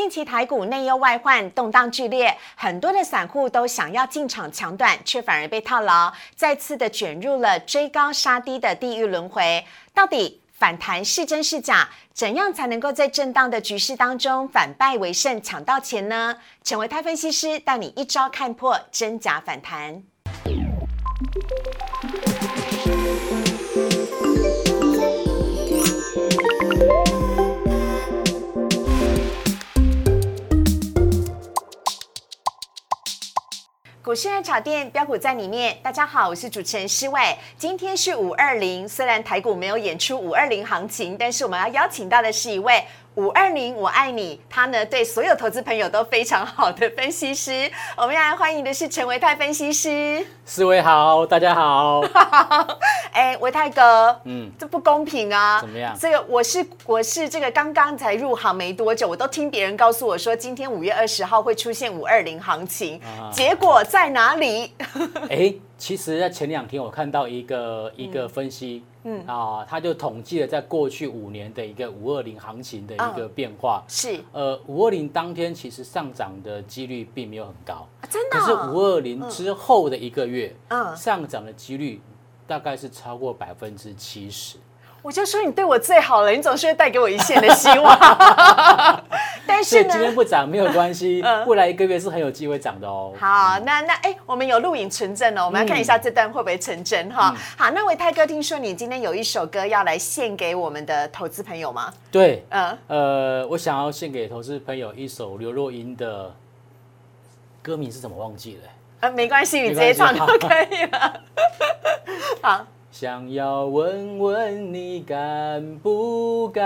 近期台股内忧外患，动荡剧烈，很多的散户都想要进场抢短，却反而被套牢，再次的卷入了追高杀低的地狱轮回。到底反弹是真是假？怎样才能够在震荡的局势当中反败为胜，抢到钱呢？成为泰分析师，带你一招看破真假反弹。股市爱炒店标股在里面，大家好，我是主持人施伟。今天是五二零，虽然台股没有演出五二零行情，但是我们要邀请到的是一位。五二零，我爱你。他呢，对所有投资朋友都非常好的分析师。我们要来欢迎的是陈维泰分析师。四位好，大家好。哎，维泰哥，嗯，这不公平啊。怎么样？这个我是我是这个刚刚才入行没多久，我都听别人告诉我说，今天五月二十号会出现五二零行情，结果在哪里？哎。其实，在前两天我看到一个一个分析，嗯啊，他就统计了在过去五年的一个五二零行情的一个变化。是，呃，五二零当天其实上涨的几率并没有很高，真的。可是五二零之后的一个月，嗯，上涨的几率大概是超过百分之七十。我就说你对我最好了，你总是会带给我一线的希望。但是呢今天不涨没有关系，未来一个月是很有机会涨的哦。好，那那哎，我们有录影存证哦，我们要看一下这段会不会成真哈。好，那维泰哥，听说你今天有一首歌要来献给我们的投资朋友吗？对，嗯，呃，我想要献给投资朋友一首刘若英的歌名是怎么忘记了？呃，没关系，你直接唱就可以了。好。想要问问你敢不敢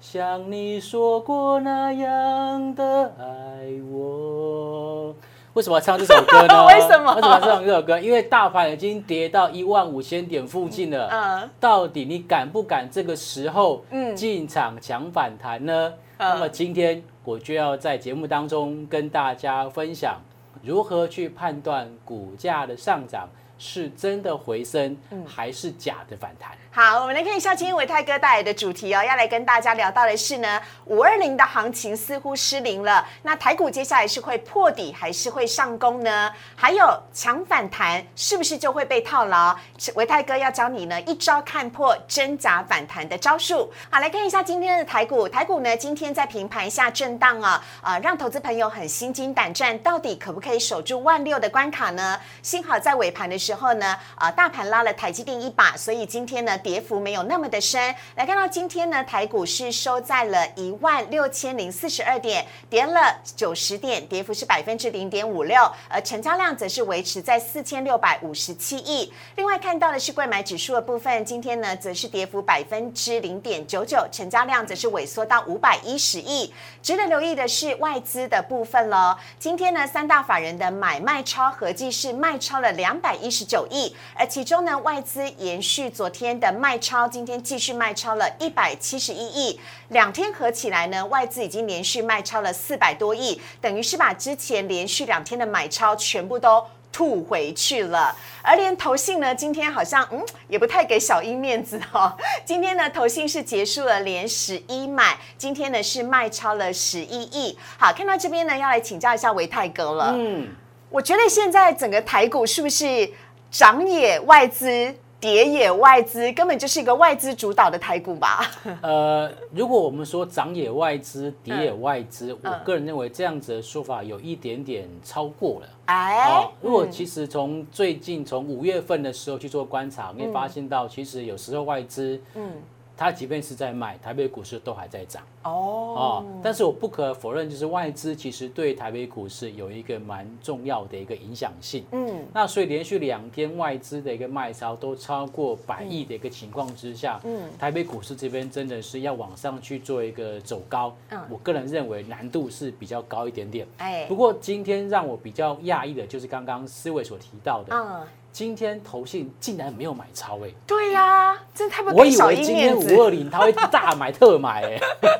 像你说过那样的爱我？为什么要唱这首歌呢？为什么？为什么要唱这首歌？因为大盘已经跌到一万五千点附近了。嗯。到底你敢不敢这个时候进场抢反弹呢？那么今天我就要在节目当中跟大家分享如何去判断股价的上涨。是真的回升，还是假的反弹？好，我们来看一下今天维泰哥带来的主题哦，要来跟大家聊到的是呢，五二零的行情似乎失灵了。那台股接下来是会破底，还是会上攻呢？还有强反弹是不是就会被套牢？维泰哥要教你呢一招看破真假反弹的招数。好，来看一下今天的台股，台股呢今天在平盘下震荡啊，啊，让投资朋友很心惊胆战，到底可不可以守住万六的关卡呢？幸好在尾盘的时时候呢，呃，大盘拉了台积电一把，所以今天呢。跌幅没有那么的深，来看到今天呢，台股是收在了一万六千零四十二点，跌了九十点，跌幅是百分之零点五六，而成交量则是维持在四千六百五十七亿。另外看到的是贵买指数的部分，今天呢则是跌幅百分之零点九九，成交量则是萎缩到五百一十亿。值得留意的是外资的部分喽，今天呢三大法人的买卖超合计是卖超了两百一九亿，而其中呢外资延续昨天的。卖超今天继续卖超了一百七十一亿，两天合起来呢，外资已经连续卖超了四百多亿，等于是把之前连续两天的买超全部都吐回去了。而连投信呢，今天好像嗯也不太给小英面子哈。今天呢，投信是结束了连十一买，今天呢是卖超了十一亿。好，看到这边呢，要来请教一下维泰哥了。嗯，我觉得现在整个台股是不是涨也外资？跌也外资根本就是一个外资主导的台股吧？呃，如果我们说涨也外资，跌也外资，我个人认为这样子的说法有一点点超过了。哎，如果其实从最近从五月份的时候去做观察，你会发现到其实有时候外资，嗯。它即便是在卖，台北股市都还在涨哦哦，但是我不可否认，就是外资其实对台北股市有一个蛮重要的一个影响性。嗯，那所以连续两天外资的一个卖超都超过百亿的一个情况之下，嗯，台北股市这边真的是要往上去做一个走高，嗯，我个人认为难度是比较高一点点。哎，不过今天让我比较讶异的就是刚刚思维所提到的，嗯。今天投信竟然没有买超哎！对呀，真太不我以为今天五二零他会大买特买哎，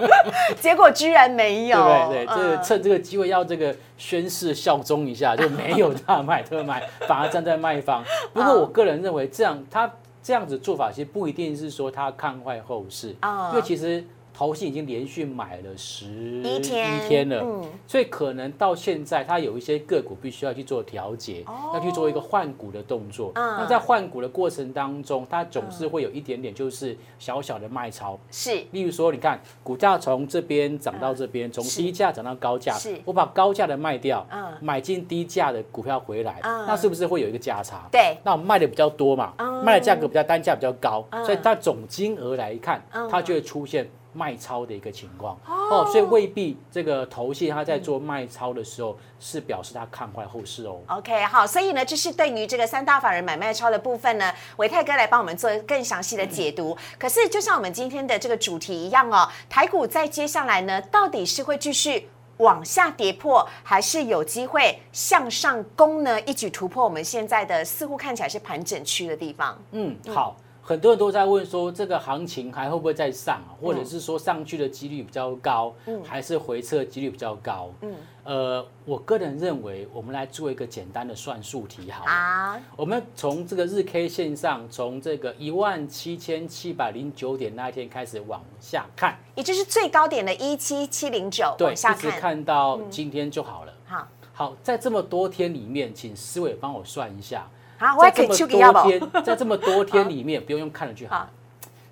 结果居然没有。对对对，这个趁这个机会要这个宣誓效忠一下，就没有大买特买，反而站在卖方。不过我个人认为，这样他这样子做法其实不一定是说他看坏后市啊，因为其实。投信已经连续买了十一天了，嗯，所以可能到现在它有一些个股必须要去做调节，要去做一个换股的动作。那在换股的过程当中，它总是会有一点点就是小小的卖超，是。例如说，你看股价从这边涨到这边，从低价涨到高价，是。我把高价的卖掉，嗯，买进低价的股票回来，那是不是会有一个价差？对，那我卖的比较多嘛，卖的价格比较单价比较高，所以它总金额来看，它就会出现。卖超的一个情况哦，所以未必这个头信他在做卖超的时候是表示他看坏后市哦。OK，好，所以呢，这是对于这个三大法人买卖超的部分呢，维泰哥来帮我们做更详细的解读。可是就像我们今天的这个主题一样哦，台股在接下来呢，到底是会继续往下跌破，还是有机会向上攻呢？一举突破我们现在的似乎看起来是盘整区的地方。嗯，好。很多人都在问说，这个行情还会不会再上，或者是说上去的几率比较高，还是回撤几率比较高？嗯，呃，我个人认为，我们来做一个简单的算术题，好啊。我们从这个日 K 线上，从这个一万七千七百零九点那一天开始往下看，也就是最高点的一七七零九，对，一直看到今天就好了。好，好，在这么多天里面，请思伟帮我算一下。在这么多天，在这么多 天里面，不用用看了就好。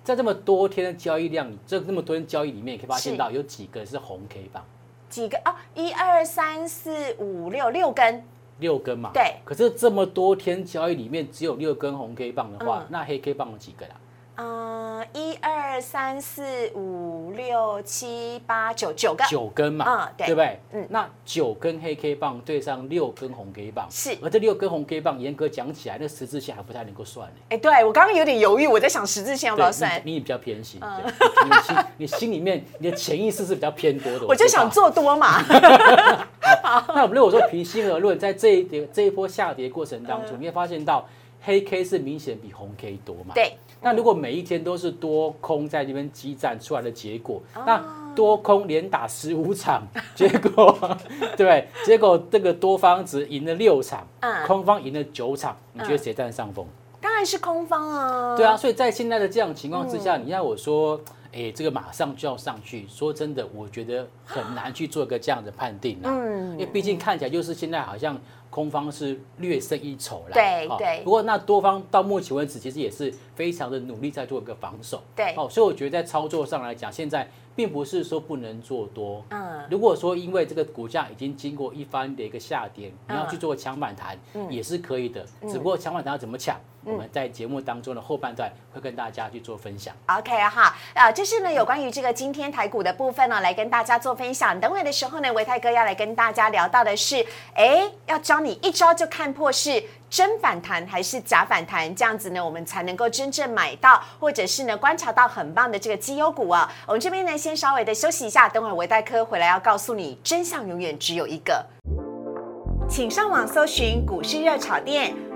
在这么多天的交易量，这这么多天交易里面，可以发现到有几个是红 K 棒？几个啊？一二三四五六六根，六根嘛。对。可是这么多天交易里面，只有六根红 K 棒的话，那黑 K 棒有几个啦？嗯，一二三四五六七八九九个，九根嘛，嗯，对，对不对？嗯，那九根黑 K 棒对上六根红 K 棒，是。而这六根红 K 棒，严格讲起来，那十字线还不太能够算呢。哎，对我刚刚有点犹豫，我在想十字线要不要算？你比较偏心，你心 你心里面你的潜意识是比较偏多的。我就想做多嘛。好，那我们如果说平心而论，在这一跌这一波下跌过程当中，你会发现到黑 K 是明显比红 K 多嘛？对。那如果每一天都是多空在那边激战出来的结果，那多空连打十五场，结果对，结果这个多方只赢了六场，空方赢了九场，你觉得谁占上风？当然是空方啊。对啊，所以在现在的这样情况之下，你要我说，哎，这个马上就要上去，说真的，我觉得很难去做一个这样的判定啊。嗯，因为毕竟看起来就是现在好像。空方是略胜一筹啦，对对。不过那多方到目前为止，其实也是非常的努力在做一个防守，对。哦，所以我觉得在操作上来讲，现在并不是说不能做多，嗯。如果说因为这个股价已经经过一番的一个下跌，你要去做抢反弹，也是可以的。只不过抢反弹要怎么抢？我们在节目当中的后半段会跟大家去做分享。OK 哈，呃，这是呢有关于这个今天台股的部分呢，来跟大家做分享。等会的时候呢，维泰哥要来跟大家聊到的是，哎，要教你一招就看破是真反弹还是假反弹，这样子呢，我们才能够真正买到，或者是呢观察到很棒的这个绩优股啊。我们这边呢先稍微的休息一下，等会维泰科回来要告诉你，真相永远只有一个。请上网搜寻股市热炒店。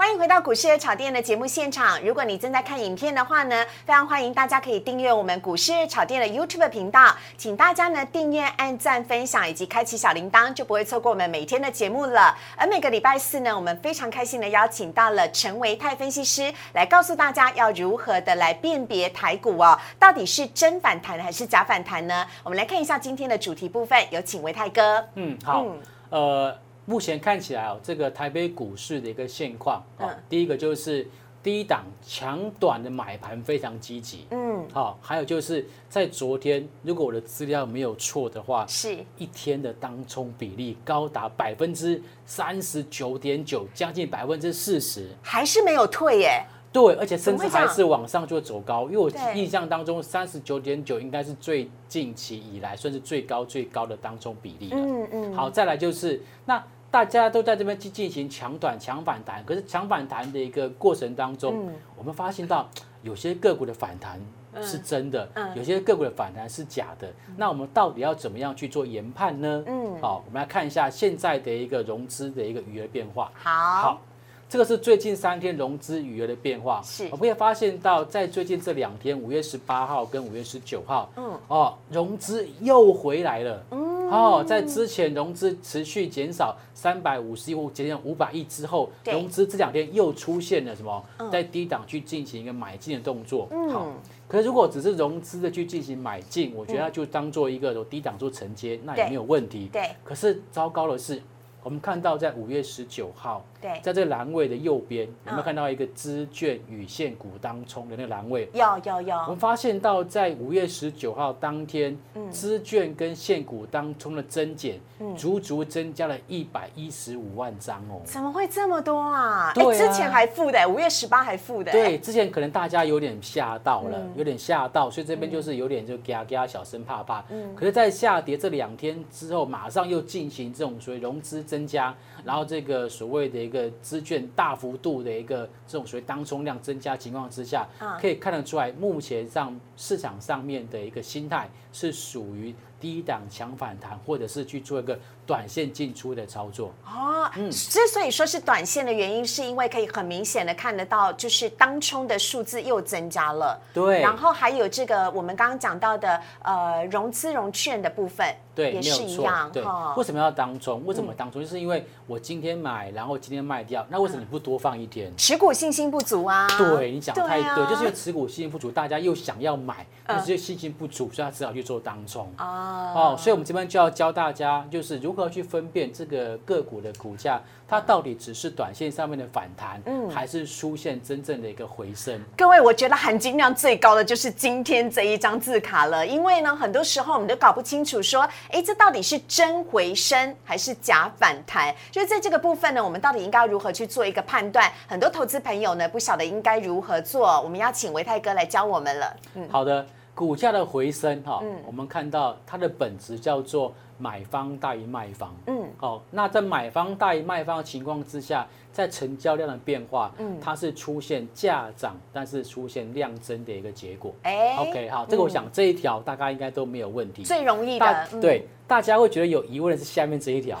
欢迎回到股市炒店的节目现场。如果你正在看影片的话呢，非常欢迎大家可以订阅我们股市炒店的 YouTube 频道。请大家呢订阅、按赞、分享以及开启小铃铛，就不会错过我们每天的节目了。而每个礼拜四呢，我们非常开心的邀请到了陈维泰分析师来告诉大家要如何的来辨别台股哦，到底是真反弹还是假反弹呢？我们来看一下今天的主题部分，有请维泰哥。嗯，好，呃。目前看起来哦，这个台北股市的一个现况啊，第一个就是低档强短的买盘非常积极，嗯，好，还有就是在昨天，如果我的资料没有错的话，是一天的当冲比例高达百分之三十九点九，将近百分之四十，还是没有退耶。对，而且甚至还是往上就会走高，因为我印象当中三十九点九应该是最近期以来算是最高最高的当中比例了。嗯嗯。好，再来就是那大家都在这边去进行强短强反弹，可是强反弹的一个过程当中，我们发现到 有些个股的反弹是真的，有些个股的反弹是假的。那我们到底要怎么样去做研判呢？嗯，好，我们来看一下现在的一个融资的一个余额变化。好。这个是最近三天融资余额的变化，是，我们也发现到，在最近这两天，五月十八号跟五月十九号，嗯，哦，融资又回来了，嗯，哦，在之前融资持续减少三百五十亿或减少五百亿之后，融资这两天又出现了什么，在低档去进行一个买进的动作。好，可是如果只是融资的去进行买进，我觉得就当做一个低档做承接，那也没有问题。对。可是糟糕的是。我们看到在五月十九号，对，在这个栏位的右边，有没有看到一个资券与现股当冲的那个栏位？有有有。我们发现到在五月十九号当天，资券跟现股当冲的增减，足足增加了一百一十五万张哦。怎么会这么多啊？对，之前还负的，五月十八还负的。对，之前可能大家有点吓到了，有点吓到，所以这边就是有点就嘎嘎小声怕怕。嗯。可是，在下跌这两天之后，马上又进行这种所谓融资。增加，然后这个所谓的一个资券大幅度的一个这种所谓当冲量增加情况之下，可以看得出来，目前上市场上面的一个心态是属于。低档强反弹，或者是去做一个短线进出的操作哦。嗯，之所以说是短线的原因，是因为可以很明显的看得到，就是当冲的数字又增加了。对，然后还有这个我们刚刚讲到的呃融资融券的部分，对，也是一样。对，为什么要当冲？为什么当冲？就是因为我今天买，然后今天卖掉，那为什么你不多放一天？持股信心不足啊。对你讲太对，就是因为持股信心不足，大家又想要买，但是信心不足，所以他只好去做当冲啊。哦，所以我们这边就要教大家，就是如何去分辨这个个股的股价，它到底只是短线上面的反弹，嗯，还是出现真正的一个回升。各位，我觉得含金量最高的就是今天这一张字卡了，因为呢，很多时候我们都搞不清楚，说，哎，这到底是真回升还是假反弹？就是在这个部分呢，我们到底应该如何去做一个判断？很多投资朋友呢，不晓得应该如何做，我们要请维泰哥来教我们了。嗯，好的。股价的回升，哈，嗯。我们看到它的本质叫做买方大于卖方，嗯，好，那在买方大于卖方的情况之下，在成交量的变化，嗯，它是出现价涨，但是出现量增的一个结果，哎，OK，好，这个我想这一条大家应该都没有问题，最容易的，对，大家会觉得有疑问的是下面这一条，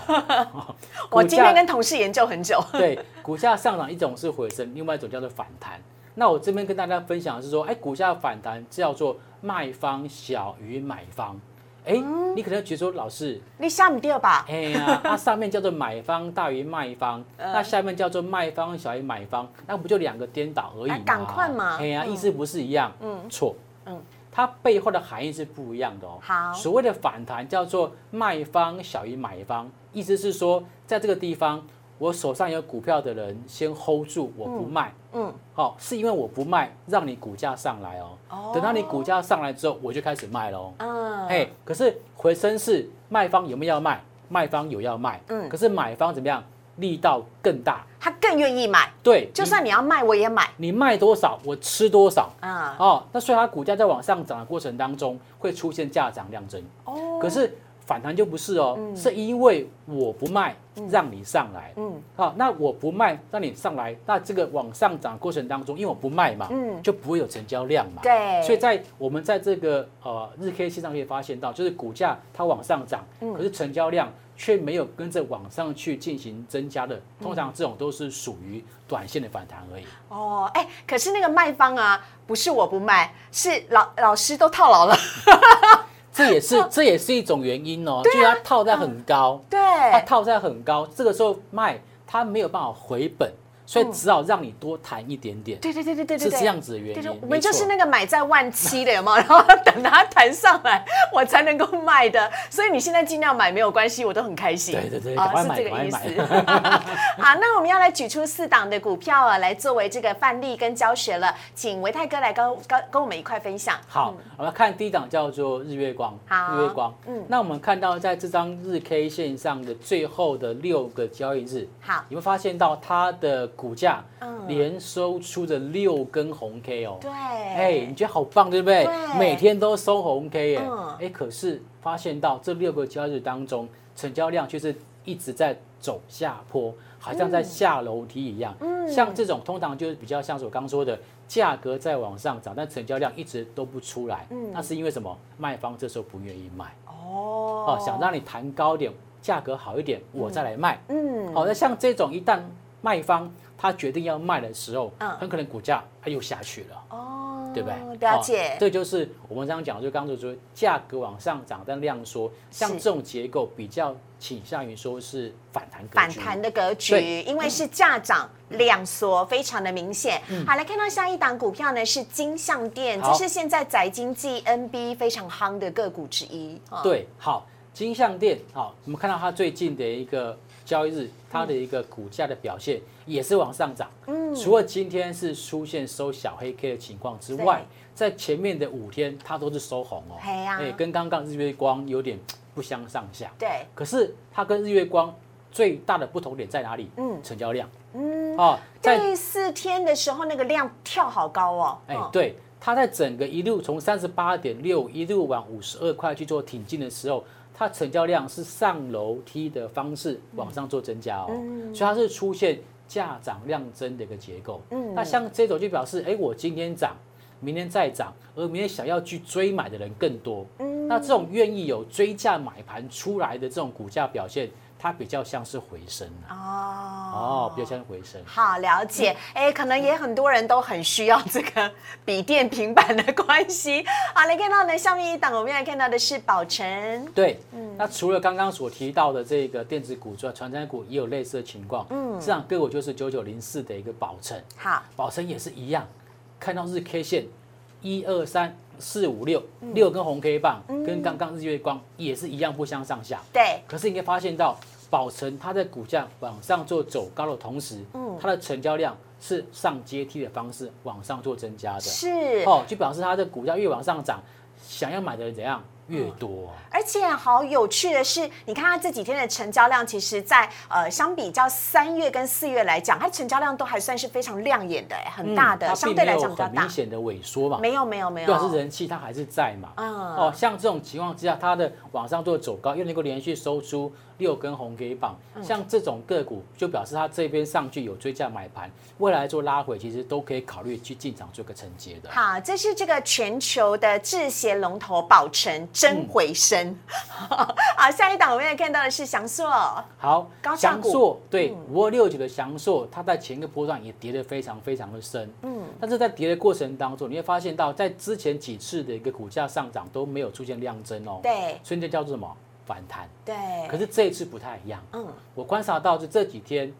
我今天跟同事研究很久，对，股价上涨一种是回升，另外一种叫做反弹。那我这边跟大家分享的是说，哎，股价反弹叫做卖方小于买方，哎，你可能觉得说，老师，你下不掉吧？哎呀，那上面叫做买方大于卖方，那下面叫做卖方小于买方，那不就两个颠倒而已吗？赶快嘛！哎呀，意思不是一样？嗯，错，嗯，它背后的含义是不一样的哦。好，所谓的反弹叫做卖方小于买方，意思是说，在这个地方。我手上有股票的人先 hold 住，我不卖。嗯，好，是因为我不卖，让你股价上来哦。哦。等到你股价上来之后，我就开始卖喽。嗯。哎，可是回升是卖方有没有要卖？卖方有要卖。嗯。可是买方怎么样？力道更大，他更愿意买。对。就算你要卖，我也买。你卖多少，我吃多少。啊。哦，那所以它股价在往上涨的过程当中，会出现价涨量增。哦。可是。反弹就不是哦，是因为我不卖，让你上来。嗯，好，那我不卖，让你上来，那这个往上涨过程当中，因为我不卖嘛，嗯，就不会有成交量嘛。对，所以在我们在这个呃日 K 线上可以发现到，就是股价它往上涨，可是成交量却没有跟着往上去进行增加的，通常这种都是属于短线的反弹而已。哦，哎，可是那个卖方啊，不是我不卖，是老老师都套牢了。这也是 这也是一种原因哦，就是它套在很高，对，它套在很高，这个时候卖它没有办法回本。所以只好让你多谈一点点，对对对对对对，是这样子的原因。我们就是那个买在万七的，有没有？然后等它谈上来，我才能够卖的。所以你现在尽量买没有关系，我都很开心。对对对，赶快买，赶快买。好，那我们要来举出四档的股票啊，来作为这个范例跟教学了，请维泰哥来跟跟跟我们一块分享。好，我们看第一档叫做日月光。好，日月光。嗯，那我们看到在这张日 K 线上的最后的六个交易日，好，你会发现到它的。股价连收出的六根红 K 哦，对，哎，你觉得好棒对不对？每天都收红 K 耶，哎，可是发现到这六个交易日当中，成交量却是一直在走下坡，好像在下楼梯一样。嗯，像这种通常就是比较像是我刚刚说的，价格在往上涨，但成交量一直都不出来。嗯，那是因为什么？卖方这时候不愿意卖。哦，哦，想让你谈高点，价格好一点，我再来卖。嗯，好，那像这种一旦卖方。他决定要卖的时候，嗯，很可能股价它又下去了。哦，对不对？了解，这就是我们刚刚讲，就刚刚说价格往上涨，但量缩，像这种结构比较倾向于说是反弹格反弹的格局，因为是价涨量缩，非常的明显。好，来看到下一档股票呢，是金相店，这是现在宅经济 NB 非常夯的个股之一。对，好，金相店，好，我们看到它最近的一个交易日，它的一个股价的表现也是往上涨。嗯，除了今天是出现收小黑 K 的情况之外，在前面的五天它都是收红哦。哎，跟刚刚日月光有点不相上下。对，可是它跟日月光最大的不同点在哪里？嗯，成交量。嗯，哦，在第四天的时候那个量跳好高哦。哎，对，它在整个一路从三十八点六一路往五十二块去做挺进的时候。它成交量是上楼梯的方式往上做增加哦，所以它是出现价涨量增的一个结构。嗯，那像这种就表示，哎，我今天涨，明天再涨，而明天想要去追买的人更多。嗯，那这种愿意有追价买盘出来的这种股价表现。它比较像是回升哦哦，比较像回升。好了解，哎，可能也很多人都很需要这个笔电平板的关系。好，来看到呢，下面一档我们来看到的是宝成。对，嗯，那除了刚刚所提到的这个电子股之外，传产股也有类似的情况。嗯，这样个股就是九九零四的一个宝成。好，宝成也是一样，看到日 K 线一二三四五六六根红 K 棒，跟刚刚日月光也是一样不相上下。对，可是你可以发现到。宝成它在股价往上做走高的同时，嗯，它的成交量是上阶梯的方式往上做增加的，是哦，就表示它的股价越往上涨，想要买的人怎样？越多，而且好有趣的是，你看它这几天的成交量，其实，在呃相比较三月跟四月来讲，它成交量都还算是非常亮眼的，哎，很大的，相对来讲比较大。明显的萎缩嘛？没有没有没有，对，是人气它还是在嘛。嗯哦，像这种情况之下，它的往上做走高，又能够连续收出六根红 K 棒，像这种个股就表示它这边上去有追价买盘，未来做拉回，其实都可以考虑去进场做个承接的。好，这是这个全球的制鞋龙头宝成。真回升，好，下一档我们也看到的是翔硕，好，翔硕对五二六九的翔硕，它在前一个波段也跌得非常非常的深，嗯，但是在跌的过程当中，你会发现到在之前几次的一个股价上涨都没有出现量增哦，对，所以这叫做什么反弹，对，可是这一次不太一样，嗯，我观察到就这几天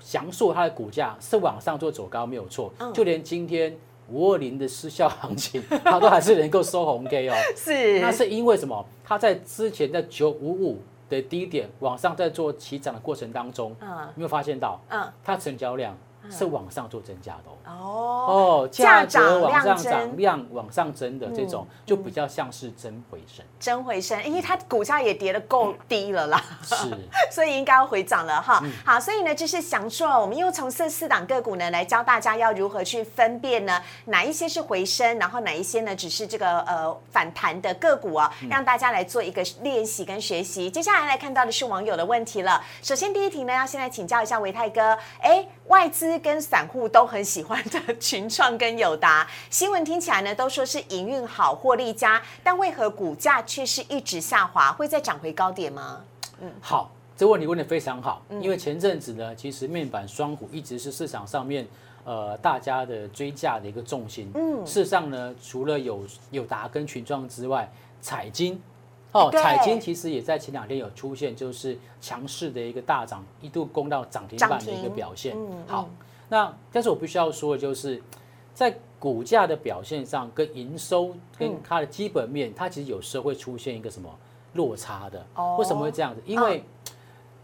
翔硕它的股价是往上做走高没有错，就连今天。五二零的失效行情，它都还是能够收红 K 哦。是，那是因为什么？它在之前的九五五的低点往上在做起涨的过程当中，嗯，有没有发现到？嗯，它成交量。是往上做增加的哦。哦，价格往上涨，量往上增的这种，就比较像是真回升，真回升，因为它股价也跌得够低了啦，是，所以应该要回涨了哈。好，所以呢，就是想说，我们又从这四档个股呢来教大家要如何去分辨呢，哪一些是回升，然后哪一些呢只是这个呃反弹的个股啊，让大家来做一个练习跟学习。接下来来看到的是网友的问题了，首先第一题呢，要先来请教一下维泰哥，哎。外资跟散户都很喜欢的群创跟友达，新闻听起来呢都说是营运好、获利佳，但为何股价却是一直下滑？会再涨回高点吗？嗯，好，这问题问的非常好，因为前阵子呢，其实面板双股一直是市场上面呃大家的追价的一个重心。嗯，事实上呢，除了有友达跟群创之外，彩金。哦，彩金其实也在前两天有出现，就是强势的一个大涨，一度攻到涨停板的一个表现。嗯好，那但是我必须要说的就是，在股价的表现上，跟营收跟它的基本面，它其实有时候会出现一个什么落差的。哦，为什么会这样子？因为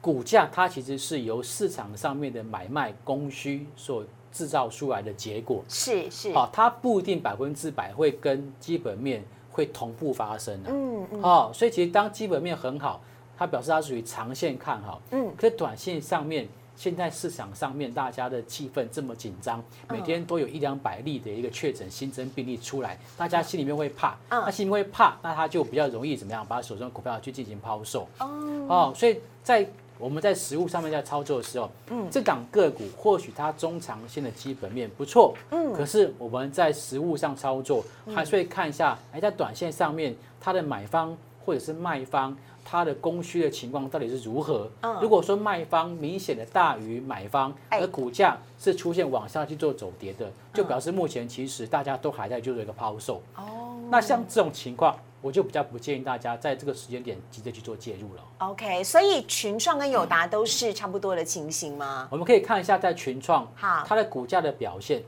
股价它其实是由市场上面的买卖供需所制造出来的结果。是是。好，它不一定百分之百会跟基本面。会同步发生的，嗯嗯，哦，所以其实当基本面很好，它表示它属于长线看好，嗯，可是短线上面，现在市场上面大家的气氛这么紧张，每天都有一两百例的一个确诊新增病例出来，大家心里面会怕，那心里面会怕，那他就比较容易怎么样，把手中的股票去进行抛售，哦，哦，所以在。我们在实物上面在操作的时候，嗯，这档个股或许它中长线的基本面不错，嗯，可是我们在实物上操作，还是会看一下，哎，在短线上面，它的买方或者是卖方。它的供需的情况到底是如何。如果说卖方明显的大于买方，而股价是出现往下去做走跌的，就表示目前其实大家都还在做一个抛售。哦，那像这种情况。我就比较不建议大家在这个时间点急着去做介入了。OK，所以群创跟友达都是差不多的情形吗？我们可以看一下在群创，好，它的股价的表现，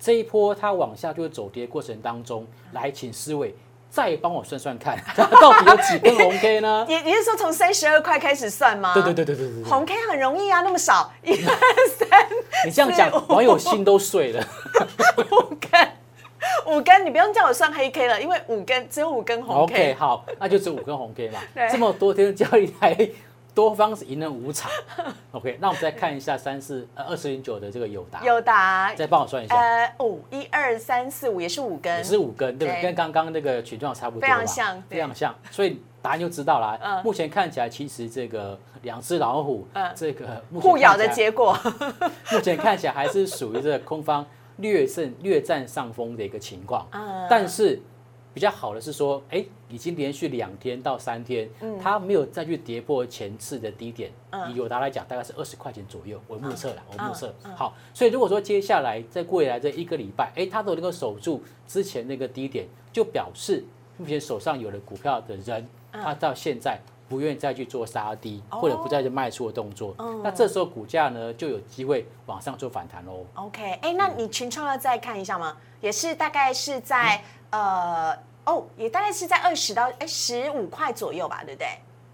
这一波它往下就是走跌过程当中，来，请四位再帮我算算看，到底有几根红 K 呢？你你是说从三十二块开始算吗？对对对对对对，红 K 很容易啊，那么少，一二三，你这样讲，网友心都碎了。五根。五根，你不用叫我算黑 K 了，因为五根只有五根红 K。OK，好，那就只有五根红 K 嘛。这么多天的交易台，多方是赢了五场。OK，那我们再看一下三四呃二十零九的这个友达。友达，再帮我算一下。呃，五一二三四五也是五根，也是五根，对不对？跟刚刚那个群状差不多。非常像，非常像。所以答案就知道了。嗯。目前看起来，其实这个两只老虎，这个互咬的结果，目前看起来还是属于这个空方。略胜略占上风的一个情况，但是比较好的是说，哎，已经连续两天到三天，它没有再去跌破前次的低点。以友达来讲，大概是二十块钱左右，我目测了，我目测。好，所以如果说接下来在未来这一个礼拜，哎，它都能够守住之前那个低点，就表示目前手上有了股票的人，他到现在。不愿意再去做杀低，或者不再去卖出的动作，那这时候股价呢就有机会往上做反弹喽。OK，哎，那你群创要再看一下吗？也是大概是在呃哦，也大概是在二十到哎十五块左右吧，对不对？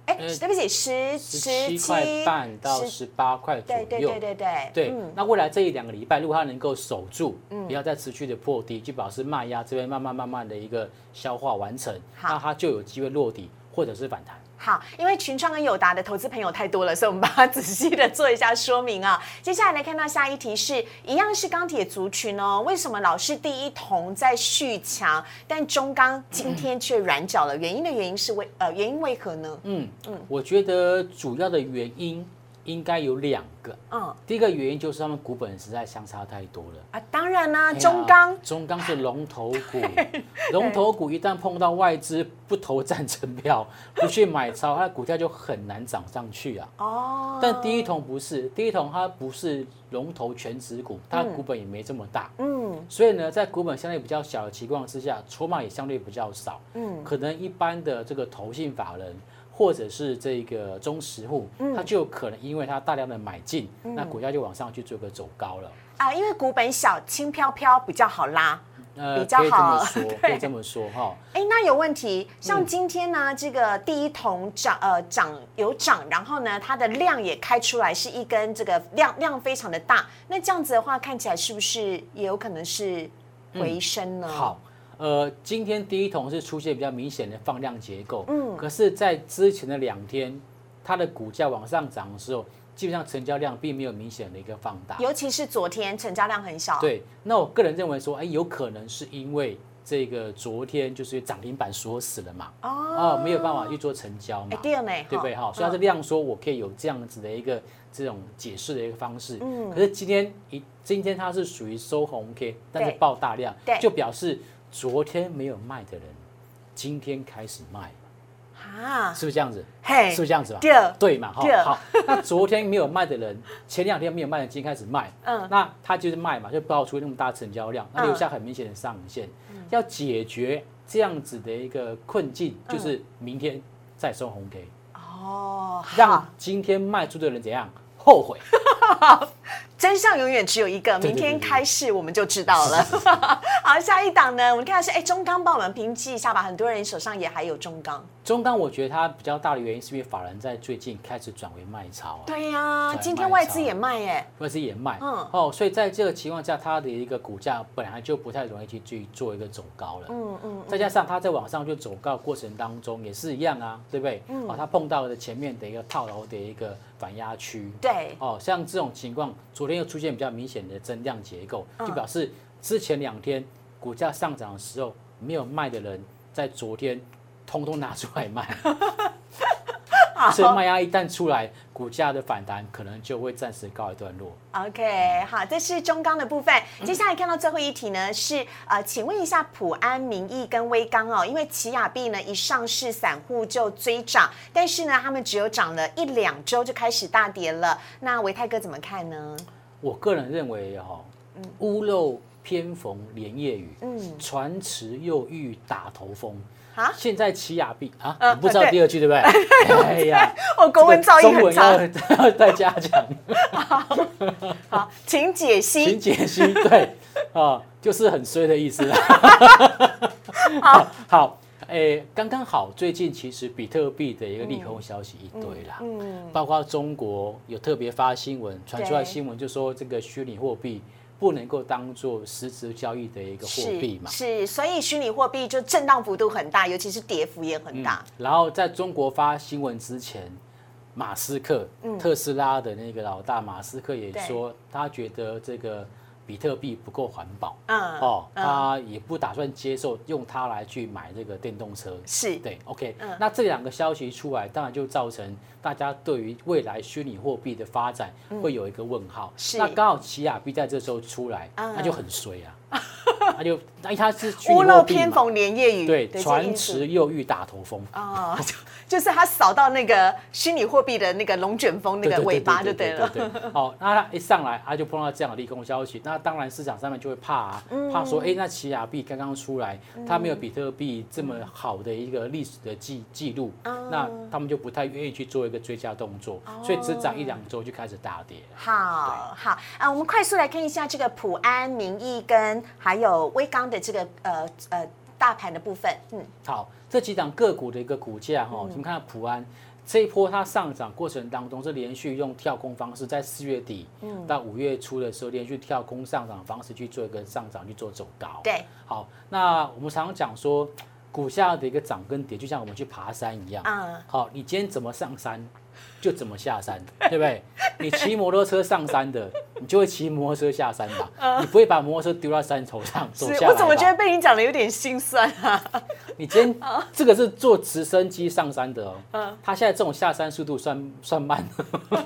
哎，对不起，十十七块半到十八块左右。对对对对对。那未来这一两个礼拜，如果它能够守住，不要再持续的破低，就表示卖压这边慢慢慢慢的一个消化完成，那它就有机会落底或者是反弹。好，因为群创跟友达的投资朋友太多了，所以我们把它仔细的做一下说明啊。接下来来看到下一题是一样是钢铁族群哦，为什么老是第一铜在续强，但中钢今天却软脚了？原因的原因是为呃原因为何呢？嗯嗯，我觉得主要的原因。应该有两个，嗯，第一个原因就是他们股本实在相差太多了。啊，当然啦，中钢，中钢是龙头股，龙头股一旦碰到外资不投赞成票，不去买超，它的股价就很难涨上去啊。哦，但第一桶不是，第一桶它不是龙头全职股，它股本也没这么大，嗯，所以呢，在股本相对比较小的情况之下，筹码也相对比较少，嗯，可能一般的这个投信法人。或者是这个中实户，它就可能因为它大量的买进，那股价就往上去做个走高了啊。因为股本小，轻飘飘比较好拉，呃，比较好说，可以这么说 哈。哎，那有问题，像今天呢，这个第一桶涨，呃，涨有涨，然后呢，它的量也开出来，是一根这个量量非常的大，那这样子的话，看起来是不是也有可能是回升呢？好。呃，今天第一桶是出现比较明显的放量结构，嗯，可是，在之前的两天，它的股价往上涨的时候，基本上成交量并没有明显的一个放大，尤其是昨天成交量很小。对，那我个人认为说，哎，有可能是因为这个昨天就是涨停板锁死了嘛，哦，没有办法去做成交嘛，对呢，对不对？哈，所以它是量说，我可以有这样子的一个这种解释的一个方式。嗯，可是今天一今天它是属于收红 K，但是爆大量，对，就表示。昨天没有卖的人，今天开始卖，啊，是不是这样子？嘿，是不是这样子吧？对嘛？哈，好。那昨天没有卖的人，前两天没有卖的，今天开始卖，嗯，那他就是卖嘛，就爆出那么大成交量，那留下很明显的上影线。要解决这样子的一个困境，就是明天再收红 K，哦，让今天卖出的人怎样后悔？真相永远只有一个，明天开市我们就知道了。好，下一档呢，我们看的是哎中钢，帮我们评记一下吧。很多人手上也还有中钢。中钢，我觉得它比较大的原因是因为法人在最近开始转为卖超。对呀，今天外资也卖耶，外资也卖。嗯，哦，所以在这个情况下，它的一个股价本来就不太容易去去做一个走高了。嗯嗯。再加上它在往上就走高过程当中也是一样啊，对不对？嗯。哦，它碰到了前面的一个套牢的一个反压区。对。哦，像这种情况，昨天又出现比较明显的增量结构，就表示之前两天股价上涨的时候没有卖的人，在昨天通通拿出来卖。所以卖压一旦出来，股价的反弹可能就会暂时告一段落。OK，好，这是中钢的部分。接下来看到最后一题呢，是呃，请问一下普安、民意跟威钢哦，因为奇亚币呢一上市，散户就追涨，但是呢，他们只有涨了一两周就开始大跌了。那维泰哥怎么看呢？我个人认为哈，屋漏偏逢连夜雨，嗯，船迟又遇打头风。啊！现在奇亚币啊，你不知道第二句对不对？哎呀，我国文造诣很差，要 再加强。好，请解析。请解析，对啊，就是很衰的意思。好好，哎，刚刚好，最近其实比特币的一个利空消息一堆啦，嗯，包括中国有特别发新闻传出来新闻，就说这个虚拟货币。不能够当做实质交易的一个货币嘛？是，所以虚拟货币就震荡幅度很大，尤其是跌幅也很大。然后在中国发新闻之前，马斯克，特斯拉的那个老大马斯克也说，他觉得这个。比特币不够环保，嗯，哦，他也不打算接受用它来去买这个电动车，是对，OK，那这两个消息出来，当然就造成大家对于未来虚拟货币的发展会有一个问号。是，那刚好奇亚币在这时候出来，那就很衰啊。他就，那他是屋漏偏逢连夜雨，对，船迟又遇大头风啊，就是他扫到那个虚拟货币的那个龙卷风那个尾巴就对了。好，那他一上来，他就碰到这样的利空消息，那当然市场上面就会怕啊，怕说，哎，那奇亚币刚刚出来，它没有比特币这么好的一个历史的记记录，那他们就不太愿意去做一个追加动作，所以只涨一两周就开始大跌。好好啊，我们快速来看一下这个普安、民意跟还有。微钢的这个呃呃大盘的部分，嗯，好，这几档个股的一个股价哈，我们看到普安这一波它上涨过程当中是连续用跳空方式，在四月底到五月初的时候连续跳空上涨方式去做一个上涨去做走高，对，好，那我们常常讲说股价的一个涨跟跌，就像我们去爬山一样，嗯，好，你今天怎么上山？就怎么下山，对不对？你骑摩托车上山的，你就会骑摩托车下山吧。你不会把摩托车丢到山头上走下来。我怎么觉得被你讲的有点心酸啊？你今天这个是坐直升机上山的哦。嗯。他现在这种下山速度算算慢。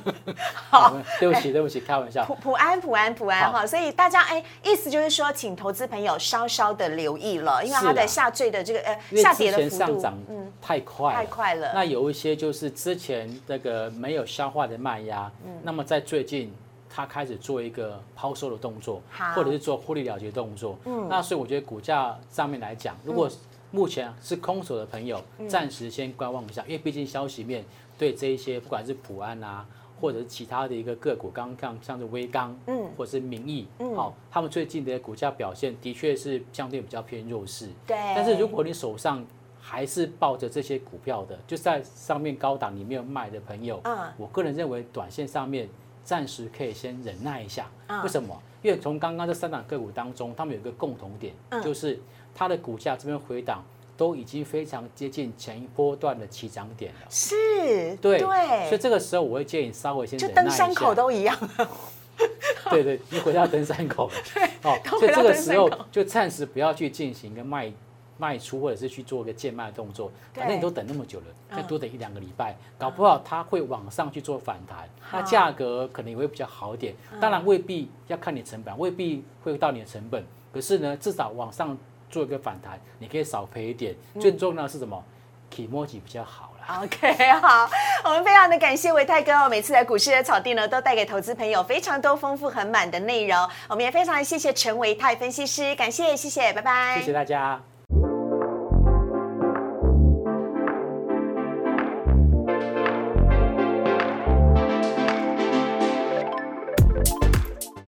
好，对不起，对不起，开玩笑。普普安，普安，普安哈。所以大家哎，意思就是说，请投资朋友稍稍的留意了，因为它的下坠的这个呃下跌的幅度嗯太快太快了。那有一些就是之前那个。没有消化的卖压，嗯，那么在最近，它开始做一个抛售的动作，或者是做获利了结动作，嗯，那所以我觉得股价上面来讲，如果目前是空手的朋友，暂时先观望一下，因为毕竟消息面对这一些不管是普安啊，或者是其他的一个个股，刚刚像是微钢，嗯，或者是民意，嗯，好，他们最近的股价表现的确是相对比较偏弱势，对，但是如果你手上还是抱着这些股票的，就在上面高档你没有卖的朋友，嗯，我个人认为短线上面暂时可以先忍耐一下。为什么？因为从刚刚这三档个股当中，他们有一个共同点，就是它的股价这边回档都已经非常接近前一波段的起涨点了。是，对，对所以这个时候我会建议稍微先就登山口都一样。对对，你回到登山口了。对，哦，所以这个时候就暂时不要去进行一个卖。卖出或者是去做一个贱卖的动作，反正你都等那么久了，再多等一两个礼拜，搞不好它会往上去做反弹，那价格可能也会比较好一点。当然未必要看你成本，未必会到你的成本，可是呢，至少往上做一个反弹，你可以少赔一点。最重要的是什么？提摩吉比较好了。OK，好，我们非常的感谢维泰哥哦，每次来股市的草地呢，都带给投资朋友非常多丰富很满的内容。我们也非常谢谢陈维泰分析师，感谢谢谢，拜拜，谢谢大家。